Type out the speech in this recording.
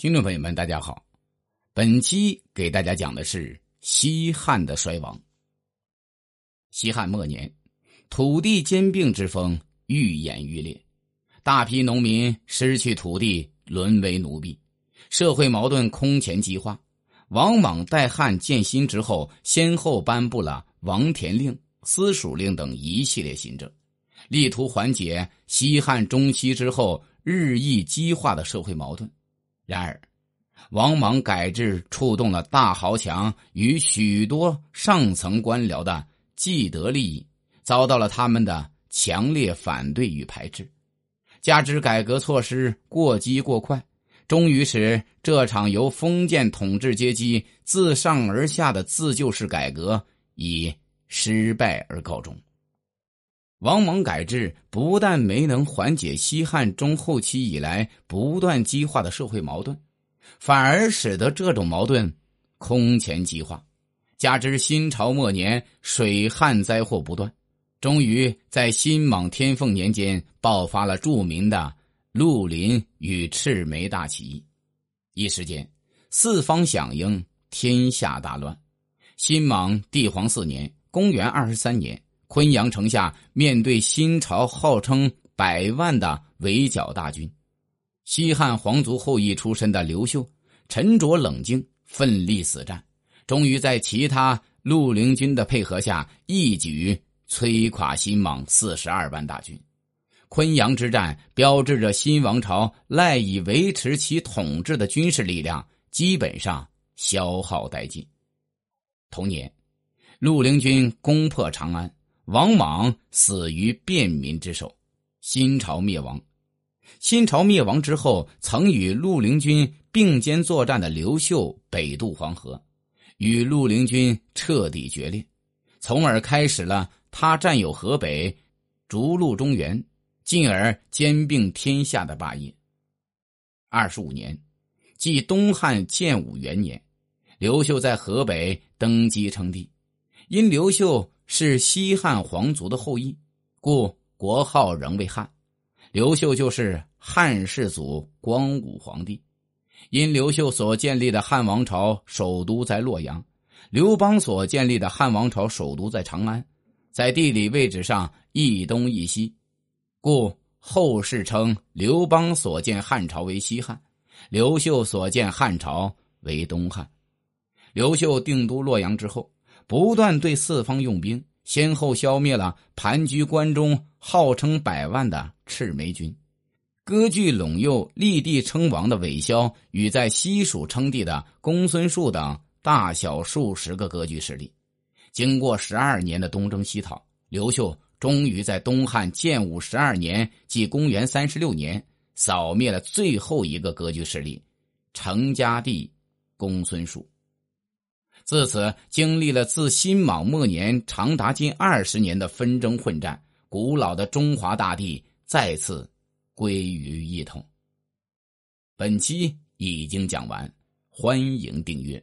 听众朋友们，大家好，本期给大家讲的是西汉的衰亡。西汉末年，土地兼并之风愈演愈烈，大批农民失去土地，沦为奴婢，社会矛盾空前激化。王莽代汉建新之后，先后颁布了王田令、私属令等一系列新政，力图缓解西汉中期之后日益激化的社会矛盾。然而，王莽改制触动了大豪强与许多上层官僚的既得利益，遭到了他们的强烈反对与排斥。加之改革措施过激过快，终于使这场由封建统治阶级自上而下的自救式改革以失败而告终。王莽改制不但没能缓解西汉中后期以来不断激化的社会矛盾，反而使得这种矛盾空前激化。加之新朝末年水旱灾祸不断，终于在新莽天凤年间爆发了著名的绿林与赤眉大起义，一时间四方响应，天下大乱。新莽帝皇四年（公元二十三年）。昆阳城下，面对新朝号称百万的围剿大军，西汉皇族后裔出身的刘秀沉着冷静，奋力死战，终于在其他绿林军的配合下，一举摧垮新莽四十二万大军。昆阳之战标志着新王朝赖以维持其统治的军事力量基本上消耗殆尽。同年，绿林军攻破长安。王莽死于便民之手，新朝灭亡。新朝灭亡之后，曾与绿林军并肩作战的刘秀北渡黄河，与绿林军彻底决裂，从而开始了他占有河北、逐鹿中原，进而兼并天下的霸业。二十五年，即东汉建武元年，刘秀在河北登基称帝，因刘秀。是西汉皇族的后裔，故国号仍为汉。刘秀就是汉世祖光武皇帝。因刘秀所建立的汉王朝首都在洛阳，刘邦所建立的汉王朝首都在长安，在地理位置上一东一西，故后世称刘邦所建汉朝为西汉，刘秀所建汉朝为东汉。刘秀定都洛阳之后。不断对四方用兵，先后消灭了盘踞关中、号称百万的赤眉军，割据陇右、立地称王的韦骁与在西蜀称帝的公孙述等大小数十个割据势力。经过十二年的东征西讨，刘秀终于在东汉建武十二年，即公元三十六年，扫灭了最后一个割据势力——成家帝公孙述。自此，经历了自新莽末年长达近二十年的纷争混战，古老的中华大地再次归于一统。本期已经讲完，欢迎订阅。